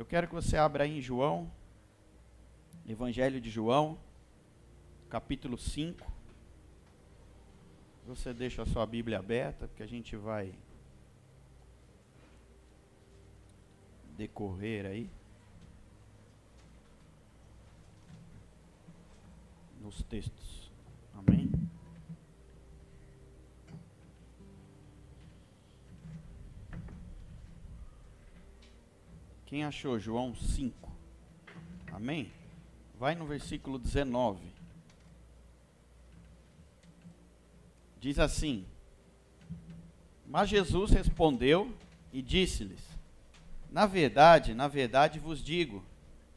Eu quero que você abra aí em João, Evangelho de João, capítulo 5. Você deixa a sua Bíblia aberta, porque a gente vai decorrer aí. Nos textos. Amém? Quem achou João 5? Amém? Vai no versículo 19. Diz assim: Mas Jesus respondeu e disse-lhes: Na verdade, na verdade vos digo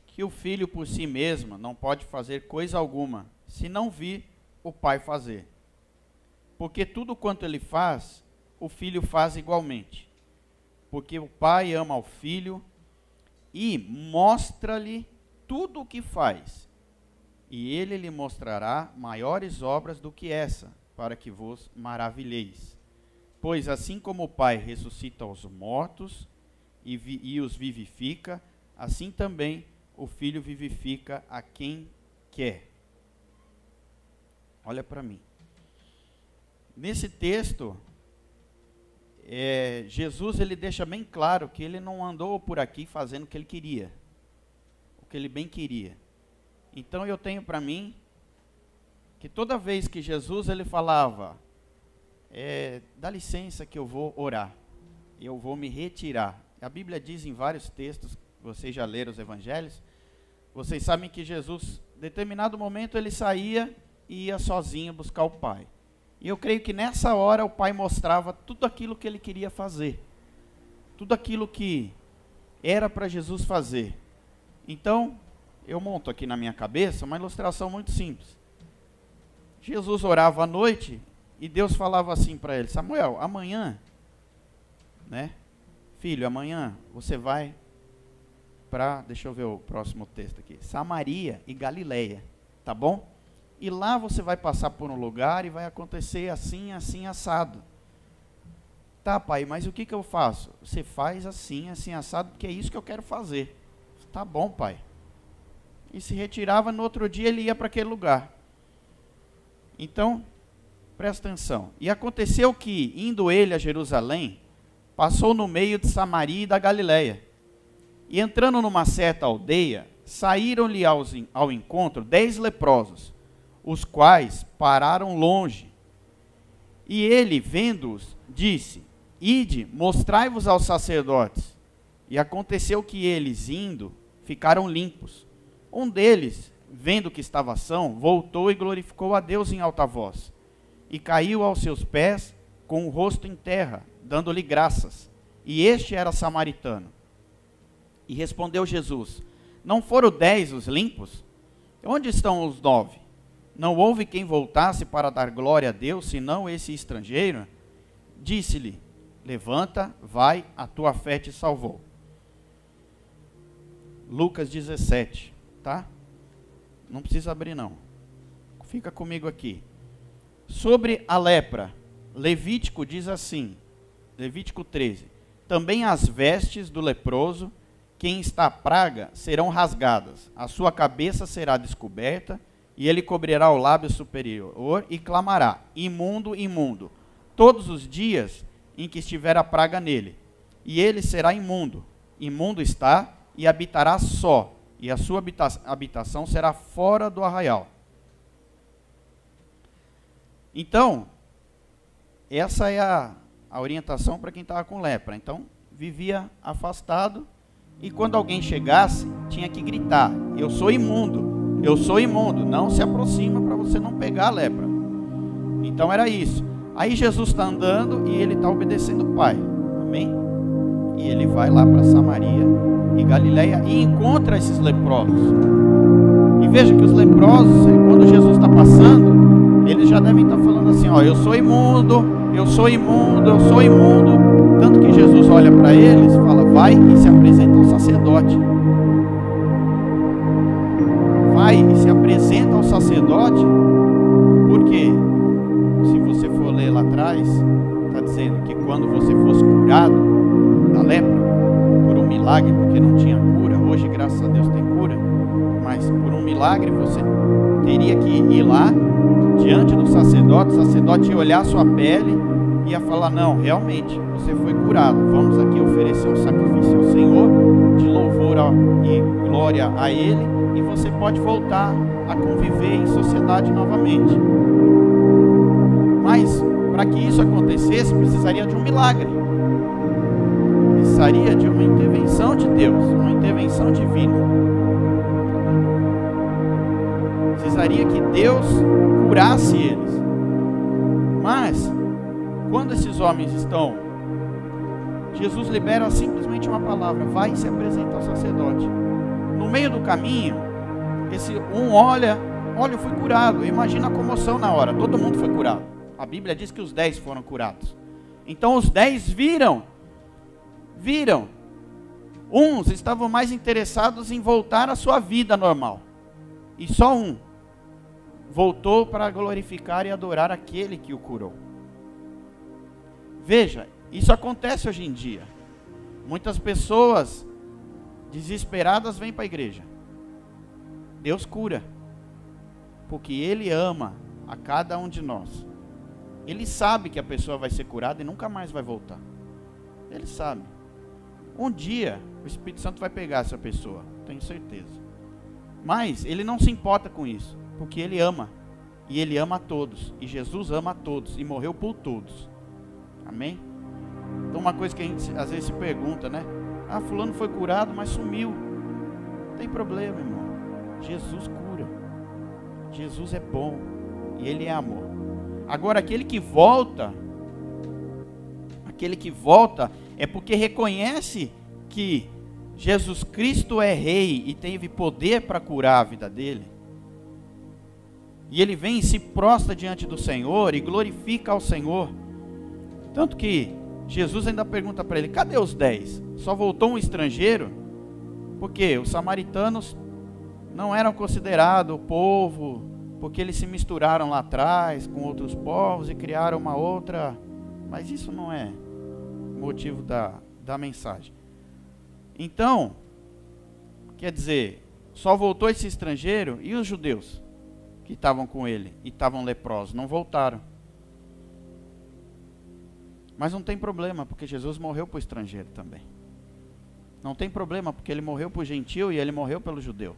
que o filho por si mesmo não pode fazer coisa alguma, se não vir o pai fazer. Porque tudo quanto ele faz, o filho faz igualmente. Porque o pai ama ao filho e mostra-lhe tudo o que faz. E ele lhe mostrará maiores obras do que essa, para que vos maravilheis. Pois assim como o Pai ressuscita os mortos e, vi, e os vivifica, assim também o Filho vivifica a quem quer. Olha para mim. Nesse texto, é, Jesus ele deixa bem claro que ele não andou por aqui fazendo o que ele queria, o que ele bem queria. Então eu tenho para mim que toda vez que Jesus ele falava, é, dá licença que eu vou orar, eu vou me retirar. A Bíblia diz em vários textos, vocês já leram os evangelhos, vocês sabem que Jesus, em determinado momento, ele saía e ia sozinho buscar o Pai. E eu creio que nessa hora o pai mostrava tudo aquilo que ele queria fazer. Tudo aquilo que era para Jesus fazer. Então, eu monto aqui na minha cabeça uma ilustração muito simples. Jesus orava à noite e Deus falava assim para ele: Samuel, amanhã, né? Filho, amanhã você vai para, deixa eu ver o próximo texto aqui, Samaria e Galileia, tá bom? E lá você vai passar por um lugar e vai acontecer assim, assim, assado. Tá, pai, mas o que, que eu faço? Você faz assim, assim, assado, porque é isso que eu quero fazer. Tá bom, pai. E se retirava, no outro dia ele ia para aquele lugar. Então, presta atenção. E aconteceu que, indo ele a Jerusalém, passou no meio de Samaria e da Galiléia. E entrando numa certa aldeia, saíram-lhe ao encontro dez leprosos os quais pararam longe. E ele, vendo-os, disse: Ide, mostrai-vos aos sacerdotes. E aconteceu que eles, indo, ficaram limpos. Um deles, vendo que estava são, voltou e glorificou a Deus em alta voz. E caiu aos seus pés com o rosto em terra, dando-lhe graças. E este era samaritano. E respondeu Jesus: Não foram dez os limpos? Onde estão os nove? Não houve quem voltasse para dar glória a Deus, senão esse estrangeiro. Disse-lhe: Levanta, vai, a tua fé te salvou. Lucas 17, tá? Não precisa abrir, não. Fica comigo aqui. Sobre a lepra, Levítico diz assim: Levítico 13: Também as vestes do leproso, quem está praga, serão rasgadas, a sua cabeça será descoberta e ele cobrirá o lábio superior e clamará: Imundo, imundo, todos os dias em que estiver a praga nele. E ele será imundo. Imundo está e habitará só, e a sua habita habitação será fora do arraial. Então, essa é a, a orientação para quem estava com lepra. Então, vivia afastado e quando alguém chegasse, tinha que gritar: Eu sou imundo eu sou imundo, não se aproxima para você não pegar a lepra. Então era isso. Aí Jesus está andando e ele está obedecendo o Pai. Amém? E ele vai lá para Samaria e Galileia e encontra esses leprosos. E veja que os leprosos, quando Jesus está passando, eles já devem estar tá falando assim: ó, eu sou imundo, eu sou imundo, eu sou imundo. Tanto que Jesus olha para eles, fala, vai e se apresenta ao sacerdote lá atrás, está dizendo que quando você fosse curado da lepra, por um milagre, porque não tinha cura, hoje, graças a Deus, tem cura. Mas por um milagre você teria que ir lá diante do sacerdote, o sacerdote ia olhar sua pele e ia falar: Não, realmente, você foi curado. Vamos aqui oferecer um sacrifício ao Senhor, de louvor e glória a Ele, e você pode voltar a conviver em sociedade novamente. Mas para que isso acontecesse, precisaria de um milagre. Precisaria de uma intervenção de Deus, uma intervenção divina. Precisaria que Deus curasse eles. Mas, quando esses homens estão, Jesus libera simplesmente uma palavra: vai e se apresenta ao sacerdote. No meio do caminho, esse um olha, olha, eu fui curado. Imagina a comoção na hora, todo mundo foi curado. A Bíblia diz que os dez foram curados. Então os dez viram, viram. Uns estavam mais interessados em voltar à sua vida normal. E só um voltou para glorificar e adorar aquele que o curou. Veja, isso acontece hoje em dia. Muitas pessoas desesperadas vêm para a igreja. Deus cura, porque Ele ama a cada um de nós. Ele sabe que a pessoa vai ser curada e nunca mais vai voltar. Ele sabe. Um dia o Espírito Santo vai pegar essa pessoa, tenho certeza. Mas ele não se importa com isso, porque ele ama. E ele ama a todos. E Jesus ama a todos e morreu por todos. Amém? Então uma coisa que a gente às vezes se pergunta, né? Ah, fulano foi curado, mas sumiu. Não tem problema, irmão. Jesus cura. Jesus é bom e ele é amor. Agora, aquele que volta, aquele que volta é porque reconhece que Jesus Cristo é rei e teve poder para curar a vida dele. E ele vem e se prostra diante do Senhor e glorifica ao Senhor. Tanto que Jesus ainda pergunta para ele: cadê os dez? Só voltou um estrangeiro? Porque os samaritanos não eram considerados povo porque eles se misturaram lá atrás com outros povos e criaram uma outra. Mas isso não é motivo da, da mensagem. Então, quer dizer, só voltou esse estrangeiro e os judeus que estavam com ele e estavam leprosos, não voltaram. Mas não tem problema, porque Jesus morreu para o estrangeiro também. Não tem problema, porque ele morreu para o gentil e ele morreu pelo judeu.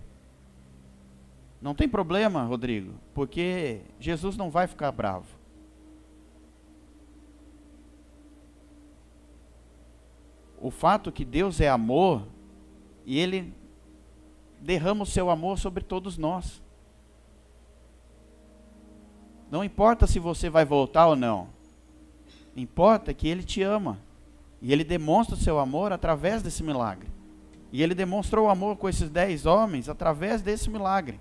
Não tem problema, Rodrigo, porque Jesus não vai ficar bravo. O fato que Deus é amor e Ele derrama o seu amor sobre todos nós. Não importa se você vai voltar ou não. Importa que Ele te ama. E Ele demonstra o seu amor através desse milagre. E Ele demonstrou o amor com esses dez homens através desse milagre.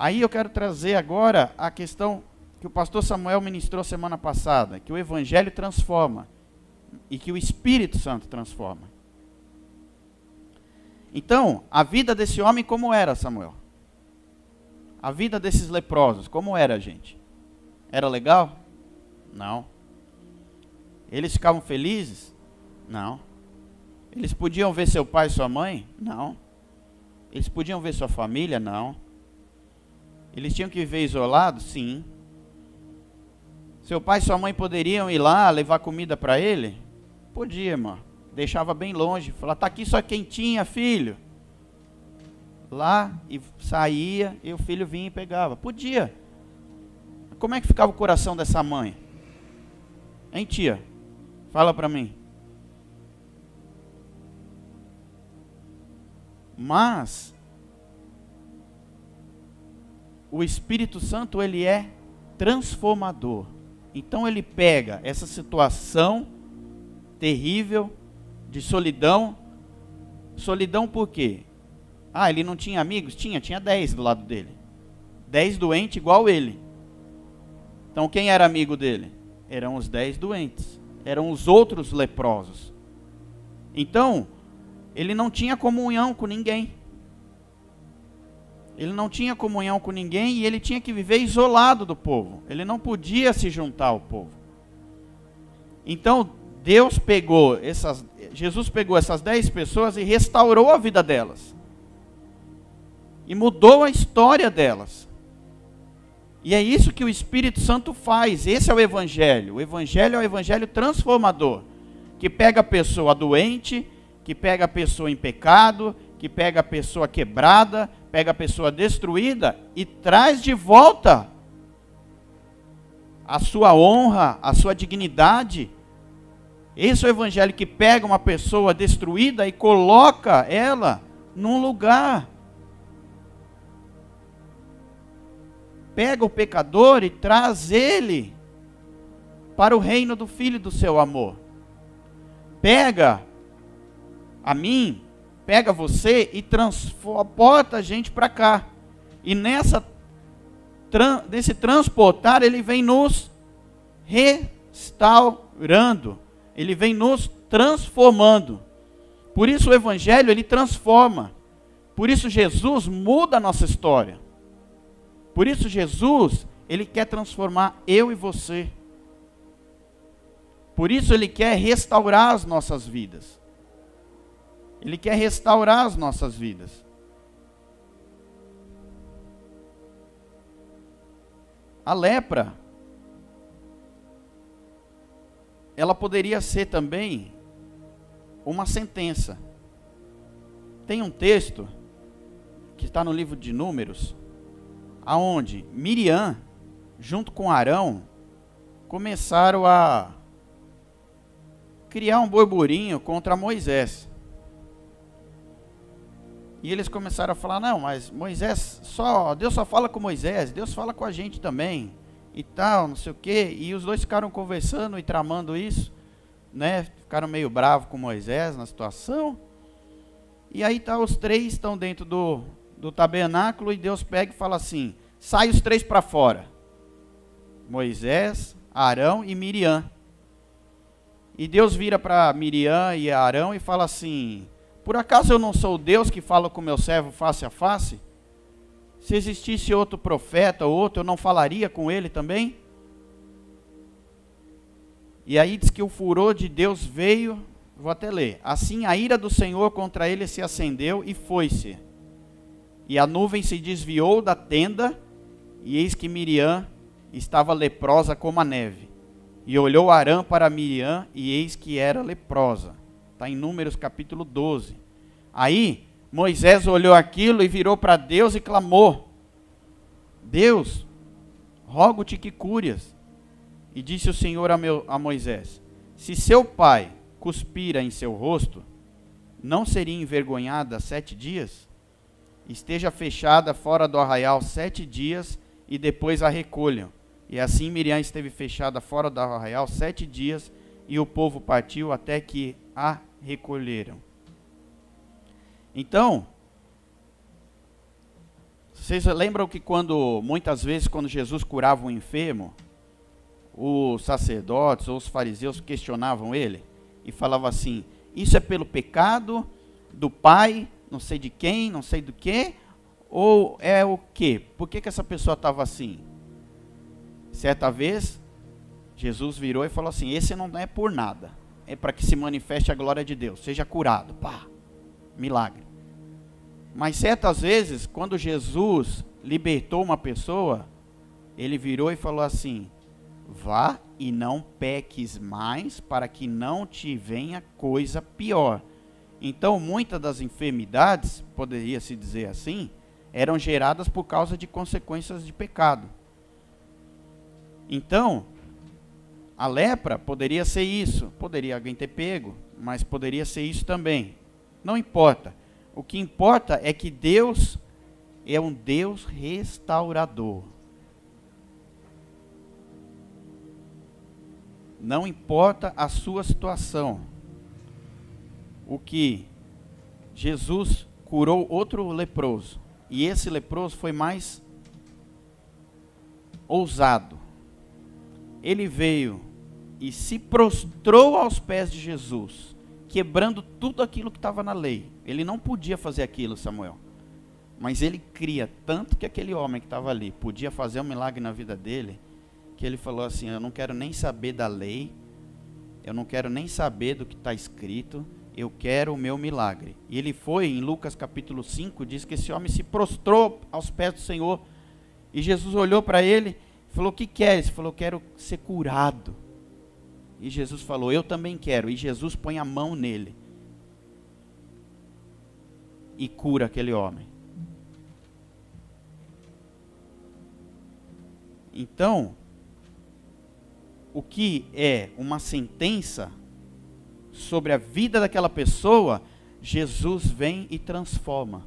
Aí eu quero trazer agora a questão que o pastor Samuel ministrou semana passada, que o evangelho transforma e que o Espírito Santo transforma. Então, a vida desse homem como era, Samuel? A vida desses leprosos, como era, gente? Era legal? Não. Eles ficavam felizes? Não. Eles podiam ver seu pai e sua mãe? Não. Eles podiam ver sua família? Não. Eles tinham que viver isolados? Sim. Seu pai e sua mãe poderiam ir lá levar comida para ele? Podia, irmão. Deixava bem longe. Falava, tá aqui só quentinha, filho. Lá e saía e o filho vinha e pegava. Podia. Como é que ficava o coração dessa mãe? Hein, tia? Fala para mim. Mas o Espírito Santo ele é transformador. Então ele pega essa situação terrível de solidão. Solidão por quê? Ah, ele não tinha amigos? Tinha, tinha dez do lado dele. Dez doentes igual ele. Então quem era amigo dele? Eram os dez doentes. Eram os outros leprosos. Então, ele não tinha comunhão com ninguém. Ele não tinha comunhão com ninguém e ele tinha que viver isolado do povo. Ele não podia se juntar ao povo. Então, Deus pegou essas, Jesus pegou essas dez pessoas e restaurou a vida delas. E mudou a história delas. E é isso que o Espírito Santo faz. Esse é o Evangelho. O Evangelho é o Evangelho transformador. Que pega a pessoa doente, que pega a pessoa em pecado, que pega a pessoa quebrada, pega a pessoa destruída e traz de volta a sua honra, a sua dignidade esse é o evangelho que pega uma pessoa destruída e coloca ela num lugar. Pega o pecador e traz ele para o reino do filho do seu amor. Pega a mim, pega você e transporta a gente para cá. E nessa nesse transportar ele vem nos restaurando ele vem nos transformando. Por isso o evangelho ele transforma. Por isso Jesus muda a nossa história. Por isso Jesus, ele quer transformar eu e você. Por isso ele quer restaurar as nossas vidas. Ele quer restaurar as nossas vidas. A lepra ela poderia ser também uma sentença. Tem um texto que está no livro de Números, aonde Miriam, junto com Arão, começaram a criar um burburinho contra Moisés. E eles começaram a falar: "Não, mas Moisés só, Deus só fala com Moisés, Deus fala com a gente também" e tal, não sei o quê. E os dois ficaram conversando e tramando isso, né? Ficaram meio bravos com Moisés na situação. E aí tá, os três estão dentro do, do tabernáculo e Deus pega e fala assim: sai os três para fora. Moisés, Arão e Miriam. E Deus vira para Miriam e Arão e fala assim: Por acaso eu não sou Deus que fala com meu servo face a face? Se existisse outro profeta ou outro, eu não falaria com ele também? E aí diz que o furor de Deus veio, vou até ler. Assim a ira do Senhor contra ele se acendeu e foi-se. E a nuvem se desviou da tenda, e eis que Miriam estava leprosa como a neve. E olhou Arã para Miriam, e eis que era leprosa. Está em Números capítulo 12. Aí Moisés olhou aquilo e virou para Deus e clamou: Deus, rogo-te que cúrias. E disse o Senhor a, meu, a Moisés: Se seu pai cuspira em seu rosto, não seria envergonhada sete dias? Esteja fechada fora do arraial sete dias e depois a recolham. E assim Miriam esteve fechada fora do arraial sete dias e o povo partiu até que a recolheram. Então, vocês lembram que quando, muitas vezes, quando Jesus curava um enfermo, os sacerdotes ou os fariseus questionavam ele e falavam assim: Isso é pelo pecado do pai, não sei de quem, não sei do que, ou é o quê? Por que, que essa pessoa estava assim? Certa vez, Jesus virou e falou assim: Esse não é por nada, é para que se manifeste a glória de Deus, seja curado. Pá milagre. Mas certas vezes, quando Jesus libertou uma pessoa, ele virou e falou assim: Vá e não peques mais, para que não te venha coisa pior. Então, muitas das enfermidades, poderia se dizer assim, eram geradas por causa de consequências de pecado. Então, a lepra poderia ser isso, poderia alguém ter pego, mas poderia ser isso também. Não importa. O que importa é que Deus é um Deus restaurador. Não importa a sua situação. O que Jesus curou outro leproso. E esse leproso foi mais ousado. Ele veio e se prostrou aos pés de Jesus quebrando tudo aquilo que estava na lei. Ele não podia fazer aquilo, Samuel. Mas ele cria tanto que aquele homem que estava ali podia fazer um milagre na vida dele, que ele falou assim: Eu não quero nem saber da lei, eu não quero nem saber do que está escrito, eu quero o meu milagre. E ele foi, em Lucas capítulo 5, diz que esse homem se prostrou aos pés do Senhor. E Jesus olhou para ele e falou: O que queres? Ele falou: Quero ser curado. E Jesus falou: Eu também quero. E Jesus põe a mão nele e cura aquele homem. Então, o que é uma sentença sobre a vida daquela pessoa, Jesus vem e transforma.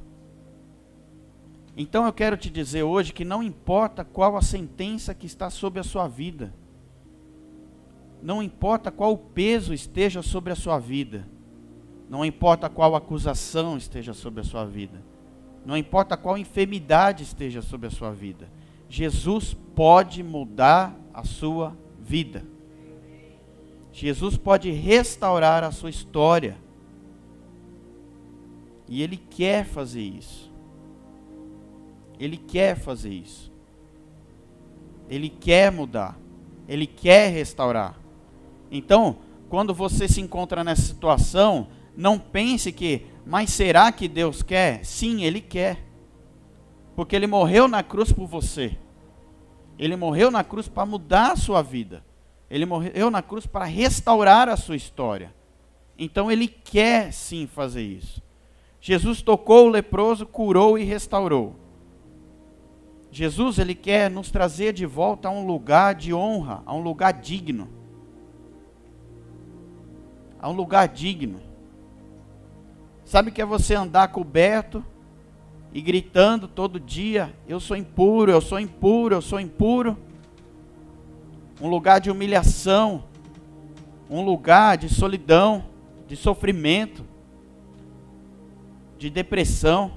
Então eu quero te dizer hoje que não importa qual a sentença que está sobre a sua vida, não importa qual peso esteja sobre a sua vida, não importa qual acusação esteja sobre a sua vida, não importa qual enfermidade esteja sobre a sua vida, Jesus pode mudar a sua vida. Jesus pode restaurar a sua história. E Ele quer fazer isso. Ele quer fazer isso. Ele quer mudar. Ele quer restaurar. Então, quando você se encontra nessa situação, não pense que, mas será que Deus quer? Sim, Ele quer. Porque Ele morreu na cruz por você. Ele morreu na cruz para mudar a sua vida. Ele morreu na cruz para restaurar a sua história. Então Ele quer sim fazer isso. Jesus tocou o leproso, curou e restaurou. Jesus, Ele quer nos trazer de volta a um lugar de honra, a um lugar digno a um lugar digno. Sabe que é você andar coberto e gritando todo dia: Eu sou impuro, eu sou impuro, eu sou impuro. Um lugar de humilhação, um lugar de solidão, de sofrimento, de depressão.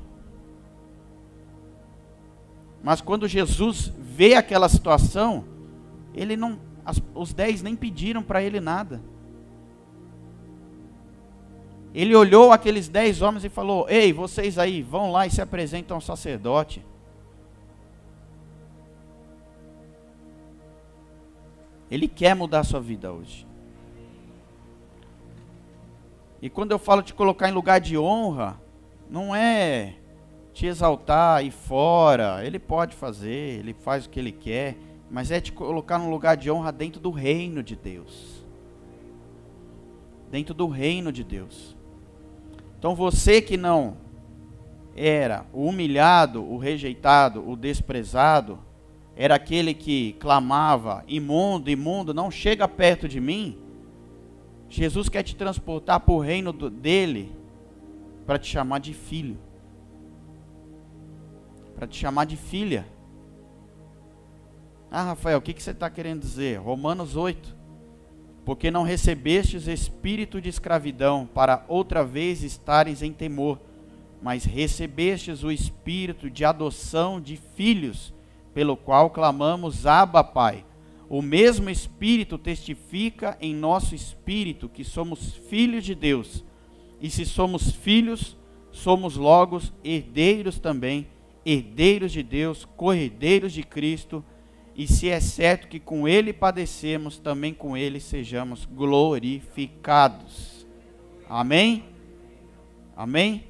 Mas quando Jesus vê aquela situação, ele não, as, os dez nem pediram para ele nada. Ele olhou aqueles dez homens e falou: Ei, vocês aí, vão lá e se apresentam ao sacerdote. Ele quer mudar a sua vida hoje. E quando eu falo te colocar em lugar de honra, não é te exaltar e fora. Ele pode fazer, ele faz o que ele quer, mas é te colocar num lugar de honra dentro do reino de Deus. Dentro do reino de Deus. Então você que não era o humilhado, o rejeitado, o desprezado, era aquele que clamava: imundo, imundo, não chega perto de mim. Jesus quer te transportar para o reino dele, para te chamar de filho, para te chamar de filha. Ah, Rafael, o que, que você está querendo dizer? Romanos 8 porque não recebestes espírito de escravidão para outra vez estares em temor, mas recebestes o espírito de adoção de filhos, pelo qual clamamos Abba, Pai. O mesmo espírito testifica em nosso espírito que somos filhos de Deus. E se somos filhos, somos logo herdeiros também, herdeiros de Deus, corredeiros de Cristo e se é certo que com ele padecemos, também com ele sejamos glorificados. Amém? Amém?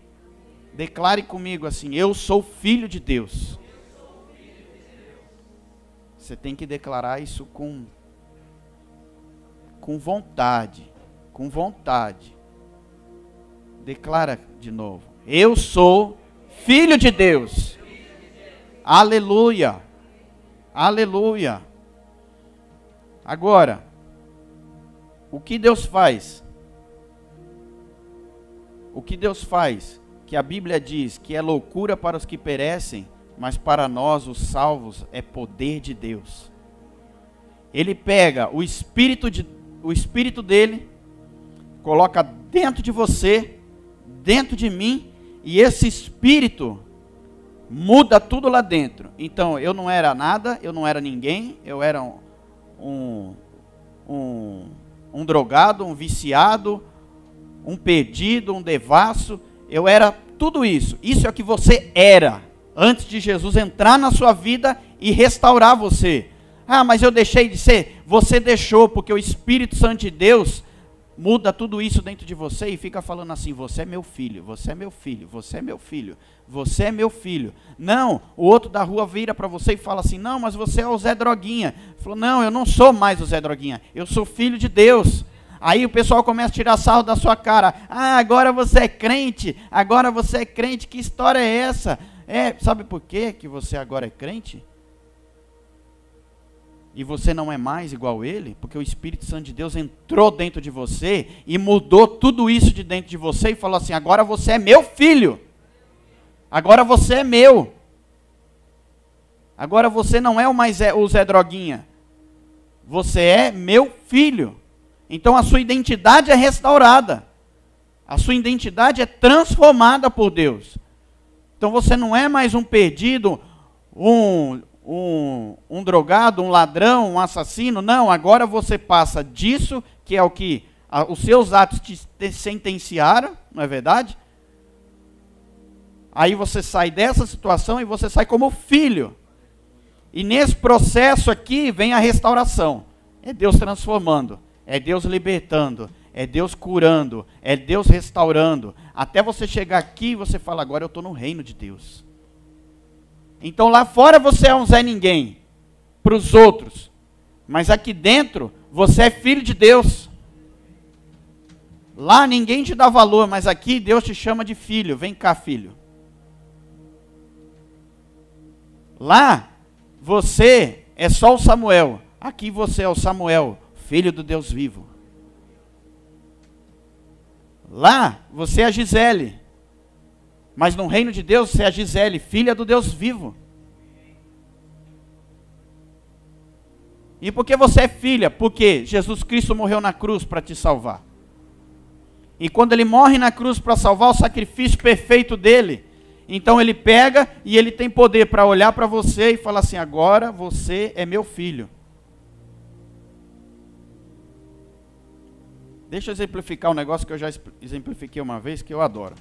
Declare comigo assim: Eu sou filho de Deus. Você tem que declarar isso com com vontade, com vontade. Declara de novo: Eu sou filho de Deus. Aleluia. Aleluia. Agora, o que Deus faz? O que Deus faz? Que a Bíblia diz que é loucura para os que perecem, mas para nós, os salvos, é poder de Deus. Ele pega o espírito, de, o espírito dele, coloca dentro de você, dentro de mim, e esse espírito muda tudo lá dentro. Então, eu não era nada, eu não era ninguém, eu era um, um, um, um drogado, um viciado, um perdido, um devasso. Eu era tudo isso. Isso é o que você era antes de Jesus entrar na sua vida e restaurar você. Ah, mas eu deixei de ser. Você deixou, porque o Espírito Santo de Deus muda tudo isso dentro de você e fica falando assim: você é meu filho, você é meu filho, você é meu filho, você é meu filho. Não, o outro da rua vira para você e fala assim: não, mas você é o Zé Droguinha. Falou: não, eu não sou mais o Zé Droguinha, eu sou filho de Deus. Aí o pessoal começa a tirar sarro da sua cara. Ah, agora você é crente, agora você é crente, que história é essa? É, sabe por quê que você agora é crente? E você não é mais igual a ele, porque o Espírito Santo de Deus entrou dentro de você e mudou tudo isso de dentro de você e falou assim: agora você é meu filho, agora você é meu, agora você não é o mais o Zé Droguinha, você é meu filho. Então a sua identidade é restaurada, a sua identidade é transformada por Deus. Então você não é mais um perdido, um, um, um drogado, um ladrão, um assassino. Não, agora você passa disso, que é o que a, os seus atos te, te sentenciaram, não é verdade? Aí você sai dessa situação e você sai como filho. E nesse processo aqui vem a restauração. É Deus transformando, é Deus libertando, é Deus curando, é Deus restaurando. Até você chegar aqui e você fala, agora eu estou no reino de Deus. Então lá fora você é um Zé Ninguém para os outros, mas aqui dentro você é filho de Deus. Lá ninguém te dá valor, mas aqui Deus te chama de filho. Vem cá, filho. Lá você é só o Samuel. Aqui você é o Samuel, filho do Deus vivo. Lá você é a Gisele. Mas no reino de Deus você é a Gisele, filha do Deus vivo. E por que você é filha? Porque Jesus Cristo morreu na cruz para te salvar. E quando ele morre na cruz para salvar o sacrifício perfeito dele, então ele pega e ele tem poder para olhar para você e falar assim: agora você é meu filho. Deixa eu exemplificar um negócio que eu já exemplifiquei uma vez que eu adoro.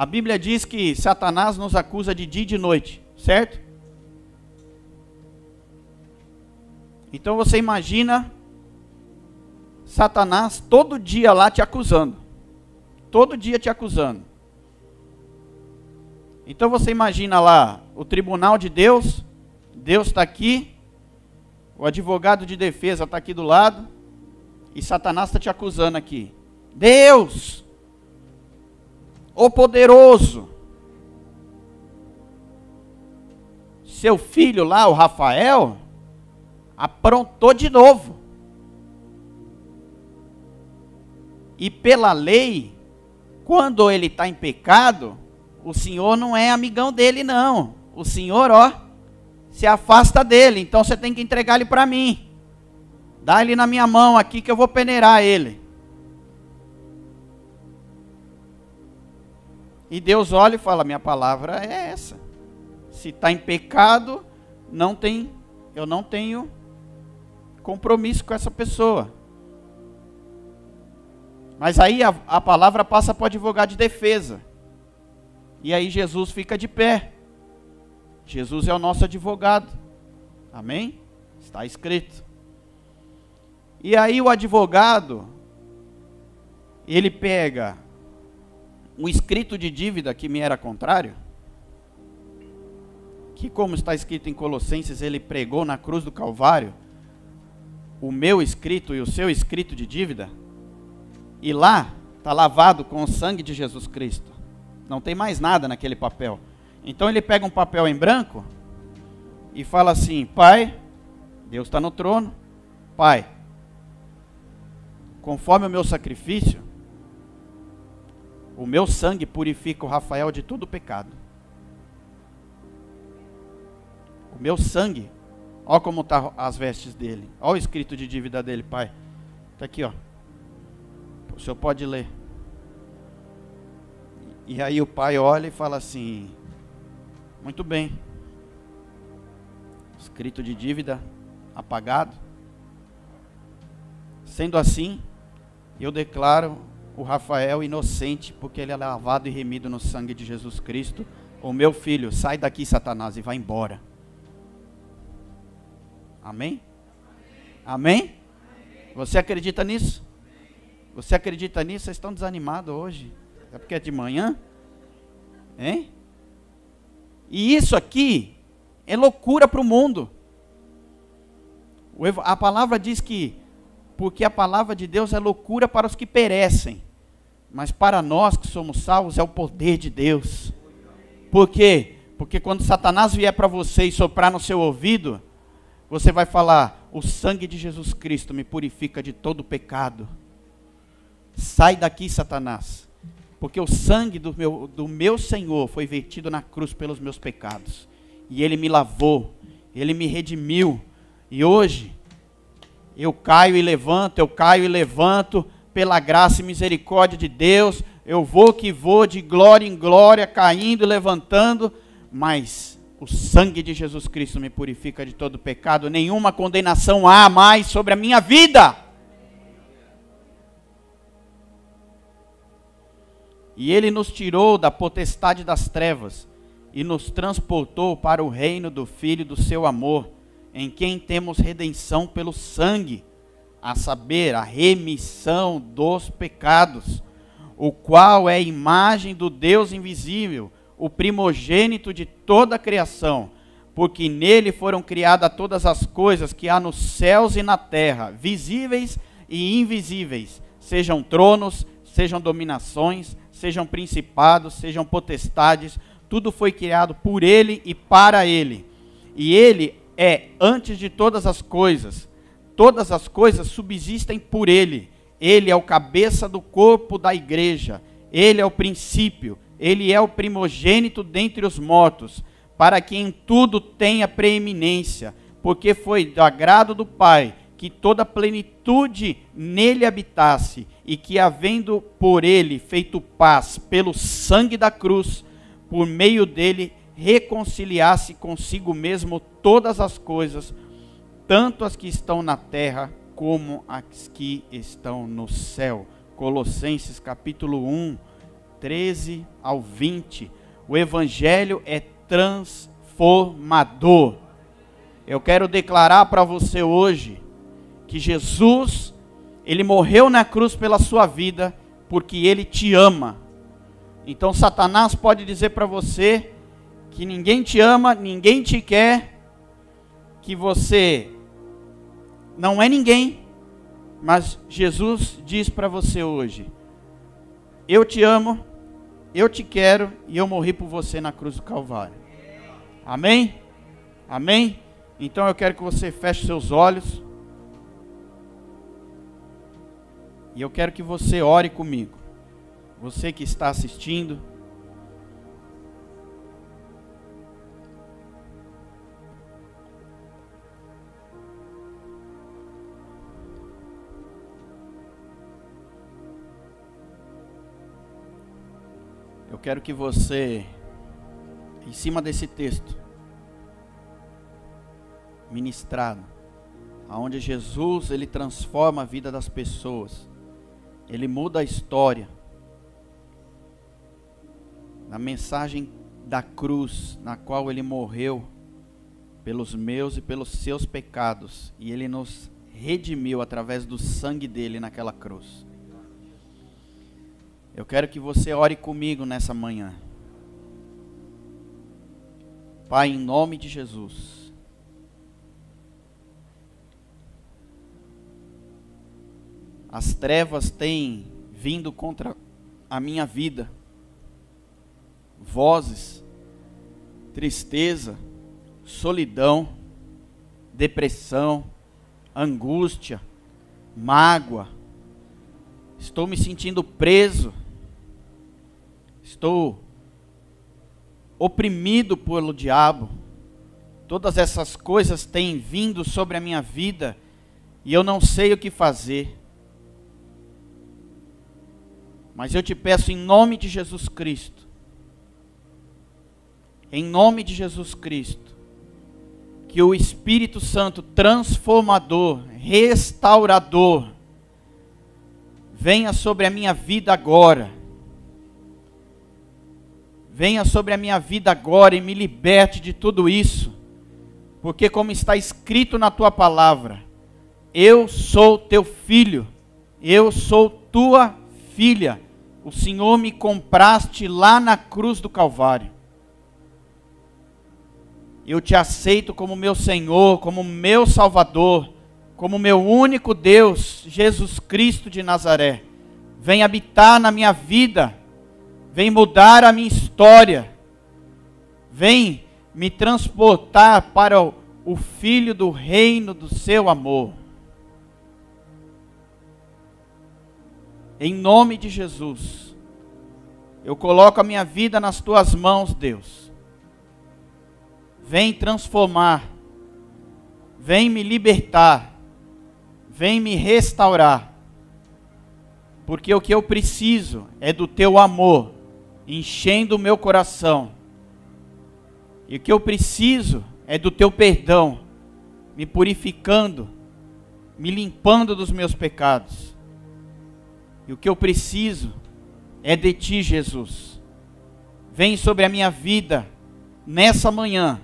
A Bíblia diz que Satanás nos acusa de dia e de noite, certo? Então você imagina Satanás todo dia lá te acusando. Todo dia te acusando. Então você imagina lá o tribunal de Deus, Deus está aqui, o advogado de defesa está aqui do lado, e Satanás está te acusando aqui. Deus, o poderoso. Seu filho lá, o Rafael, aprontou de novo. E pela lei, quando ele está em pecado, o Senhor não é amigão dele, não. O Senhor, ó, se afasta dele. Então você tem que entregar ele para mim. Dá ele na minha mão aqui que eu vou peneirar ele. E Deus olha e fala: Minha palavra é essa. Se está em pecado, não tem, eu não tenho compromisso com essa pessoa. Mas aí a, a palavra passa para o advogado de defesa. E aí Jesus fica de pé. Jesus é o nosso advogado. Amém? Está escrito. E aí o advogado, ele pega um escrito de dívida que me era contrário, que, como está escrito em Colossenses, ele pregou na cruz do Calvário, o meu escrito e o seu escrito de dívida, e lá está lavado com o sangue de Jesus Cristo. Não tem mais nada naquele papel. Então ele pega um papel em branco e fala assim: Pai, Deus está no trono, Pai, conforme o meu sacrifício, o meu sangue purifica o Rafael de todo pecado. O meu sangue, ó como tá as vestes dele. Ó o escrito de dívida dele, pai. Tá aqui, ó. O senhor pode ler. E aí o pai olha e fala assim: Muito bem. Escrito de dívida apagado. Sendo assim, eu declaro o Rafael inocente, porque ele é lavado e remido no sangue de Jesus Cristo. O meu filho, sai daqui, Satanás, e vai embora. Amém? Amém? Você acredita nisso? Você acredita nisso? Vocês estão desanimados hoje? É porque é de manhã? Hein? E isso aqui é loucura para o mundo. A palavra diz que, porque a palavra de Deus é loucura para os que perecem, mas para nós que somos salvos é o poder de Deus. Por quê? Porque quando Satanás vier para você e soprar no seu ouvido, você vai falar: O sangue de Jesus Cristo me purifica de todo pecado. Sai daqui, Satanás, porque o sangue do meu, do meu Senhor foi vertido na cruz pelos meus pecados, e ele me lavou, ele me redimiu, e hoje eu caio e levanto, eu caio e levanto, pela graça e misericórdia de Deus, eu vou que vou de glória em glória, caindo e levantando, mas o sangue de Jesus Cristo me purifica de todo pecado, nenhuma condenação há mais sobre a minha vida. E ele nos tirou da potestade das trevas e nos transportou para o reino do Filho do seu amor, em quem temos redenção pelo sangue, a saber, a remissão dos pecados o qual é a imagem do Deus invisível, o primogênito de toda a criação, porque nele foram criadas todas as coisas que há nos céus e na terra, visíveis e invisíveis, sejam tronos, sejam dominações, sejam principados, sejam potestades, tudo foi criado por ele e para ele. E ele é antes de todas as coisas. Todas as coisas subsistem por ele ele é o cabeça do corpo da igreja. Ele é o princípio. Ele é o primogênito dentre os mortos, para que em tudo tenha preeminência, porque foi do agrado do Pai que toda plenitude nele habitasse, e que, havendo por ele feito paz pelo sangue da cruz, por meio dele reconciliasse consigo mesmo todas as coisas, tanto as que estão na terra como as que estão no céu. Colossenses capítulo 1, 13 ao 20. O evangelho é transformador. Eu quero declarar para você hoje que Jesus, ele morreu na cruz pela sua vida, porque ele te ama. Então Satanás pode dizer para você que ninguém te ama, ninguém te quer, que você não é ninguém, mas Jesus diz para você hoje: Eu te amo, eu te quero e eu morri por você na cruz do Calvário. Amém? Amém? Então eu quero que você feche seus olhos. E eu quero que você ore comigo. Você que está assistindo, quero que você, em cima desse texto, ministrado, aonde Jesus ele transforma a vida das pessoas, ele muda a história. Na mensagem da cruz, na qual ele morreu pelos meus e pelos seus pecados, e ele nos redimiu através do sangue dele naquela cruz. Eu quero que você ore comigo nessa manhã. Pai, em nome de Jesus. As trevas têm vindo contra a minha vida. Vozes, tristeza, solidão, depressão, angústia, mágoa. Estou me sentindo preso estou oprimido pelo diabo, todas essas coisas têm vindo sobre a minha vida e eu não sei o que fazer. Mas eu te peço em nome de Jesus Cristo, em nome de Jesus Cristo, que o Espírito Santo transformador, restaurador, venha sobre a minha vida agora venha sobre a minha vida agora e me liberte de tudo isso, porque, como está escrito na tua palavra, eu sou teu filho, eu sou tua filha. O Senhor me compraste lá na cruz do Calvário. Eu te aceito como meu Senhor, como meu Salvador, como meu único Deus, Jesus Cristo de Nazaré. Vem habitar na minha vida, vem mudar a minha história, vem me transportar para o, Filho do reino do seu amor. Em nome de Jesus, eu coloco a minha vida nas tuas mãos, Deus. Vem transformar, vem me libertar, vem me restaurar, porque o que eu preciso é do teu amor enchendo o meu coração, e o que eu preciso é do teu perdão me purificando, me limpando dos meus pecados. E o que eu preciso é de ti, Jesus. Vem sobre a minha vida nessa manhã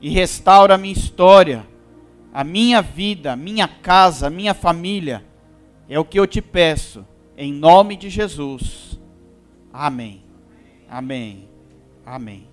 e restaura a minha história, a minha vida, a minha casa, a minha família. É o que eu te peço, em nome de Jesus. Amém. Amém. Amém.